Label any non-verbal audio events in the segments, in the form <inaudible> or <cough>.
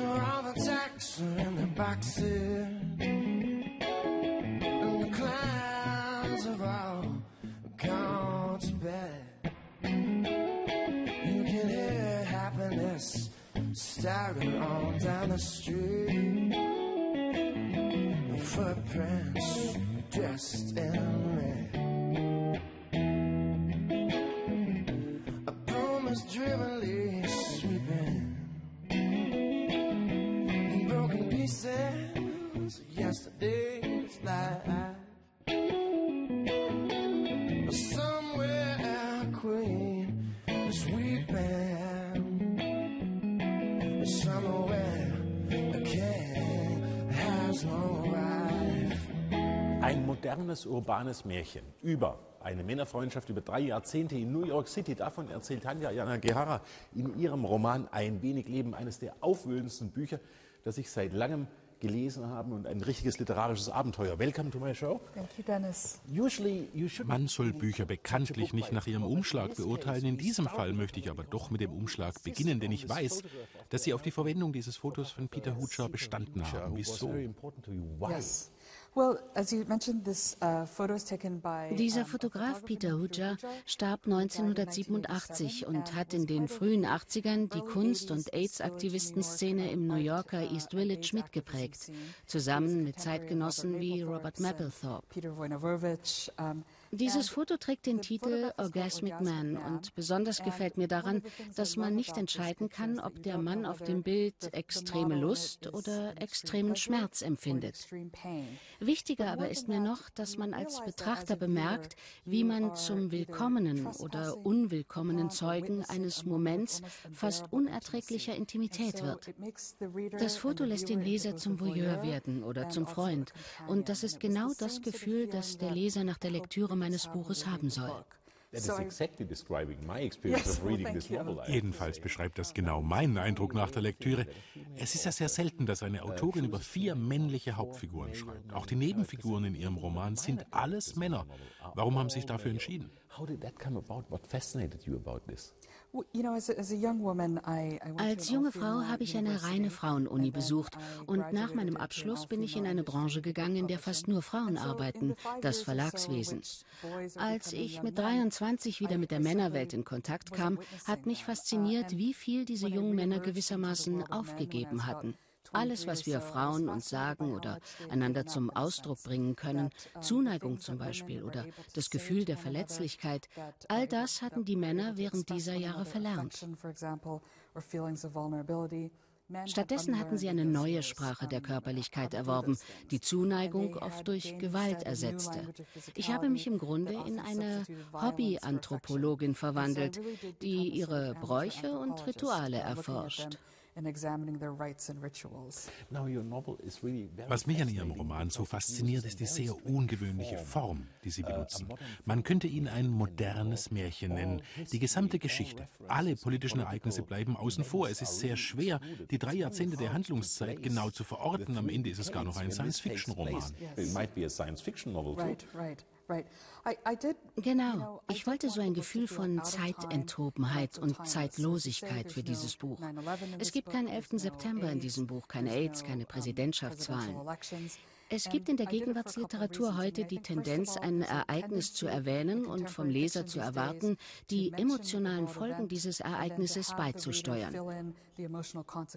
So all the tacks are in the boxes. And the clowns have all gone to bed. You can hear happiness staggering all down the street. The footprints dressed in red. Of yesterday's life. Somewhere a queen is weeping. Somewhere a king has no wife. Ein modernes urbanes Märchen über eine Männerfreundschaft über drei Jahrzehnte in New York City. Davon erzählt Tanja Jana Gehara in ihrem Roman Ein wenig Leben, eines der aufwühlendsten Bücher, das ich seit langem gelesen habe und ein richtiges literarisches Abenteuer. Welcome to my show. Thank you, Dennis. Usually you should Man soll Bücher bekanntlich nicht nach ihrem Umschlag beurteilen. In diesem Fall möchte ich aber doch mit dem Umschlag beginnen, denn ich weiß, dass Sie auf die Verwendung dieses Fotos von Peter Hutscher bestanden haben. Wieso? Yes. Well, as you mentioned, this uh, Dieser Fotograf Peter Huger starb died in 1987 und 1987 hat in den frühen 80ern die Kunst- und AIDS-Aktivistenszene im New Yorker East Village mitgeprägt, zusammen mit Zeitgenossen wie Robert Mapplethorpe. Dieses and Foto trägt den Titel Orgasmic Man und besonders And gefällt mir daran, dass man nicht entscheiden kann, ob der Mann auf dem Bild extreme Lust oder extremen Schmerz empfindet. Wichtiger aber ist mir noch, dass man als Betrachter bemerkt, wie man zum willkommenen oder unwillkommenen Zeugen eines Moments fast unerträglicher. Intimität wird. Das Foto lässt den Leser zum voyeur werden oder zum also Freund. Und das ist genau das Gefühl, das der Leser nach der Lektüre meines Buches haben soll. Jedenfalls beschreibt das genau meinen Eindruck nach der Lektüre. Es ist ja sehr selten, dass eine Autorin über vier männliche Hauptfiguren schreibt. Auch die Nebenfiguren in ihrem Roman sind alles Männer. Warum haben Sie sich dafür entschieden? How did that come about? What fascinated you about this? Als junge Frau habe ich eine reine Frauenuni besucht und nach meinem Abschluss bin ich in eine Branche gegangen, in der fast nur Frauen arbeiten, das Verlagswesen. Als ich mit men, 23 wieder mit der Männerwelt in Kontakt kam, hat mich fasziniert, wie viel diese jungen Männer gewissermaßen aufgegeben hatten. About 23 Alles, was wir was Frauen uns sagen oder einander zum Ausdruck bringen können, Zuneigung zum Beispiel oder das Gefühl der Verletzlichkeit, all uh, das hatten die Männer während dieser Jahre verlernt. Stattdessen hatten sie eine neue Sprache der Körperlichkeit erworben, die Zuneigung oft durch Gewalt ersetzte. Ich habe mich im Grunde that in eine Hobbyanthropologin verwandelt, die ihre Bräuche und Rituale uh, erforscht. Was mich an Ihrem Roman so fasziniert, uses ist die sehr ungewöhnliche Form, die Sie a benutzen. modern Man könnte ihn ein modernes Märchen nennen. Die gesamte Geschichte, alle politischen Ereignisse bleiben außen vor. Es ist sehr schwer, die drei Jahrzehnte der Handlungszeit genau zu verorten. Am Ende ist es gar noch ein Science-Fiction-Roman. It might be a science fiction novel too. Right, right, Genau. Ich wollte so ein Gefühl von Zeitenthobenheit und. Zeitlosigkeit für dieses Buch. 9/11 in Es gibt keinen there's 11. no September in diesem Buch, keine AIDS, keine Präsidentschaftswahlen. Es gibt in der Gegenwartsliteratur heute die Tendenz, ein Ereignis zu erwähnen und vom Leser zu erwarten, die emotionalen Folgen dieses Ereignisses beizusteuern.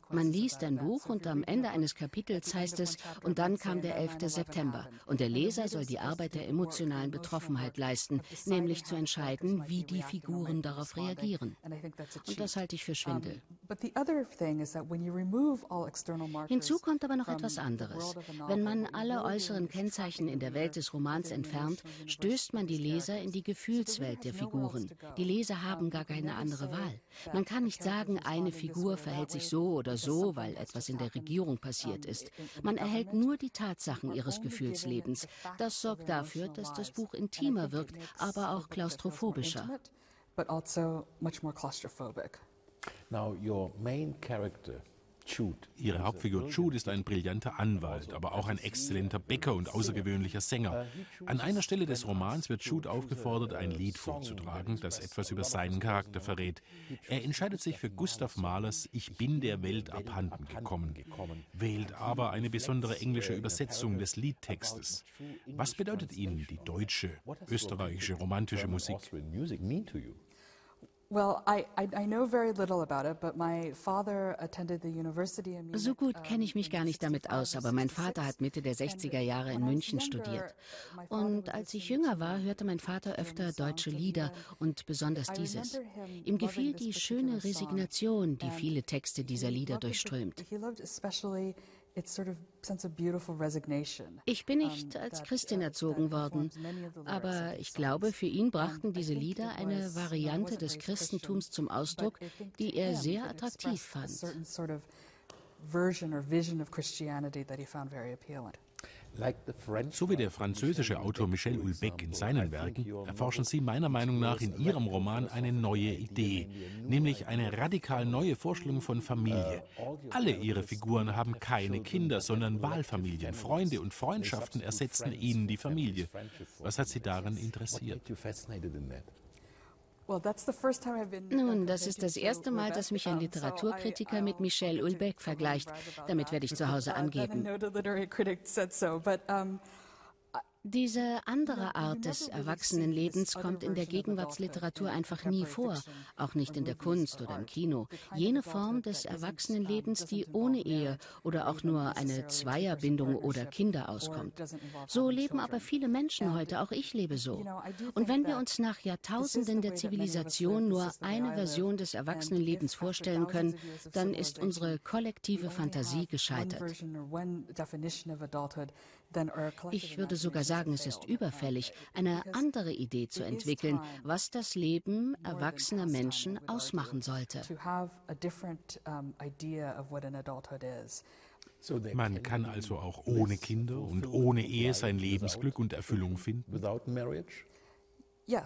Man liest ein. Buch und am Ende eines Kapitels heißt es, und dann kam der "And 11. 9/11 September. happened." Und der Leser soll die Arbeit der emotionalen Betroffenheit leisten, nämlich zu entscheiden, wie die Figuren darauf reagieren. Und das halte ich für Schwindel. But the other thing is that when you remove all external markers Hinzu kommt aber noch etwas anderes. Wenn man alle äußeren Kennzeichen in der Welt des Romans entfernt, stößt man die Leser in die Gefühlswelt der Figuren. Die Leser haben gar keine andere Wahl. Man kann nicht sagen, eine Figur verhält sich so oder so, weil etwas in der Regierung passiert ist. Man erhält nur die Tatsachen ihres Gefühlslebens. Das sorgt dafür, dass das. Buch intimer wirkt, aber auch klaustrophobischer. But also much more claustrophobic. Ihre Hauptfigur Jude ist ein brillanter Anwalt, aber auch ein exzellenter Bäcker und außergewöhnlicher Sänger. An einer Stelle des Romans wird Jude aufgefordert, ein Lied vorzutragen, das etwas über seinen Charakter verrät. Er entscheidet sich für Gustav Mahlers Ich bin der Welt abhanden gekommen, wählt aber eine besondere englische Übersetzung des Liedtextes. Was bedeutet Ihnen die deutsche, österreichische romantische Musik? So gut kenne ich mich gar nicht damit aus, aber mein Vater hat Mitte der 60er Jahre in München studiert. Und als ich jünger war, hörte mein Vater öfter deutsche Lieder und besonders dieses. Ihm gefiel die schöne Resignation, die viele Texte dieser Lieder durchströmt. Ich bin nicht als Christin erzogen worden, aber ich glaube, für ihn brachten diese Lieder eine Variante des Christentums zum Ausdruck, die er sehr attraktiv fand. So wie der französische Autor Michel Houellebecq in seinen Werken erforschen Sie meiner Meinung nach in Ihrem Roman eine neue Idee, nämlich eine radikal neue Vorstellung von Familie. Alle Ihre Figuren haben keine Kinder, sondern Wahlfamilien. Freunde und Freundschaften ersetzen ihnen die Familie. Was hat Sie daran interessiert? Nun, das ist das erste Mal, dass mich ein Literaturkritiker mit Michel Houellebecq vergleicht. Damit werde ich zu Hause angeben. Diese andere Art des Erwachsenenlebens kommt in der Gegenwartsliteratur einfach nie vor, auch nicht in der Kunst oder im Kino. Jene Form des Erwachsenenlebens, die ohne Ehe oder auch nur eine Zweierbindung oder Kinder auskommt. So leben aber viele Menschen heute, auch ich lebe so. Und wenn wir uns nach Jahrtausenden der Zivilisation nur eine Version des Erwachsenenlebens vorstellen können, dann ist unsere kollektive Fantasie gescheitert. Ich würde sogar sagen, es ist überfällig, eine andere Idee zu entwickeln, was das Leben erwachsener Menschen ausmachen sollte. Man kann also auch ohne Kinder und ohne Ehe sein Lebensglück und Erfüllung finden. Ja,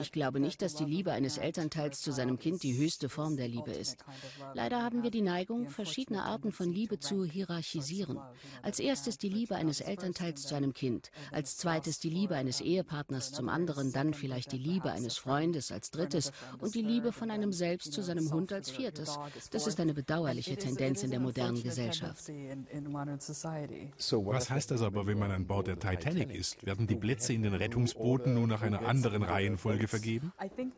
ich glaube nicht, dass die Liebe eines Elternteils zu seinem Kind die höchste Form der Liebe ist. Leider haben wir die Neigung, verschiedene Arten von Liebe zu hierarchisieren. Als erstes die Liebe eines Elternteils zu einem Kind, als zweites die Liebe eines Ehepartners zum anderen, dann vielleicht die Liebe eines Freundes als drittes und die Liebe von einem selbst zu seinem Hund als viertes. Das ist eine bedauerliche Tendenz in der modernen Gesellschaft. Was heißt das aber, wenn man an Bord der Titanic ist? Werden die Plätze in den Rettungsbooten nur nach einer einer anderen Reihenfolge vergeben?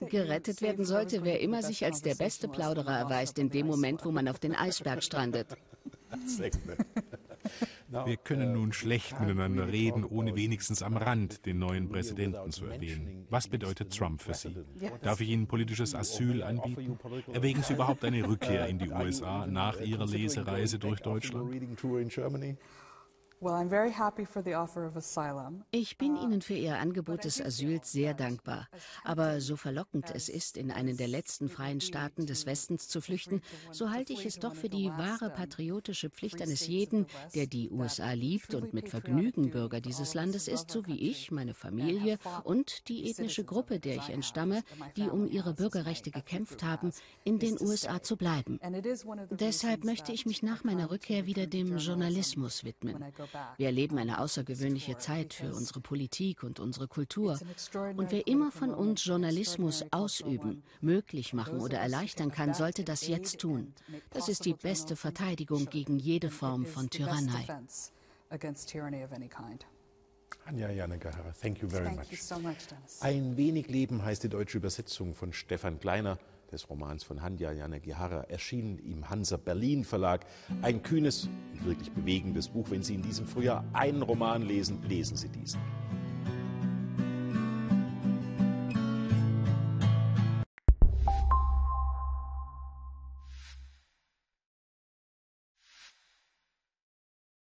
Gerettet werden sollte, wer immer sich als der beste Plauderer erweist, in dem Moment, wo man auf den Eisberg strandet. <laughs> Wir können nun schlecht miteinander reden, ohne wenigstens am Rand den neuen Präsidenten zu erwähnen. Was bedeutet Trump für Sie? Darf ich Ihnen politisches Asyl anbieten? Erwägen Sie überhaupt eine Rückkehr in die USA nach Ihrer Lesereise durch Deutschland? Ich bin Ihnen für Ihr Angebot des Asyls sehr dankbar. Aber so verlockend es ist, in einen der letzten freien Staaten des Westens zu flüchten, so halte ich es doch für die wahre uh, patriotische Pflicht eines jeden, der die USA liebt und mit Vergnügen Bürger dieses Landes ist, so wie ich, meine Familie und die ethnische Gruppe, der ich entstamme, die um ihre Bürgerrechte gekämpft haben, in den USA zu bleiben. Deshalb möchte ich mich nach meiner Rückkehr wieder dem Journalismus widmen. Wir erleben eine außergewöhnliche Zeit für unsere Politik und unsere Kultur. Und wer immer von uns Journalismus ausüben, möglich machen oder erleichtern kann, sollte das jetzt tun. Das ist die beste Verteidigung gegen jede Form von Tyrannei. Anja Janegahara, thank you very much. Ein wenig Leben heißt die deutsche Übersetzung von Stefan Kleiner des Romans von Hanja Yanagihara, erschienen im Hansa Berlin Verlag. Ein kühnes und wirklich bewegendes Buch. Wenn Sie in diesem Frühjahr einen Roman lesen, lesen Sie diesen.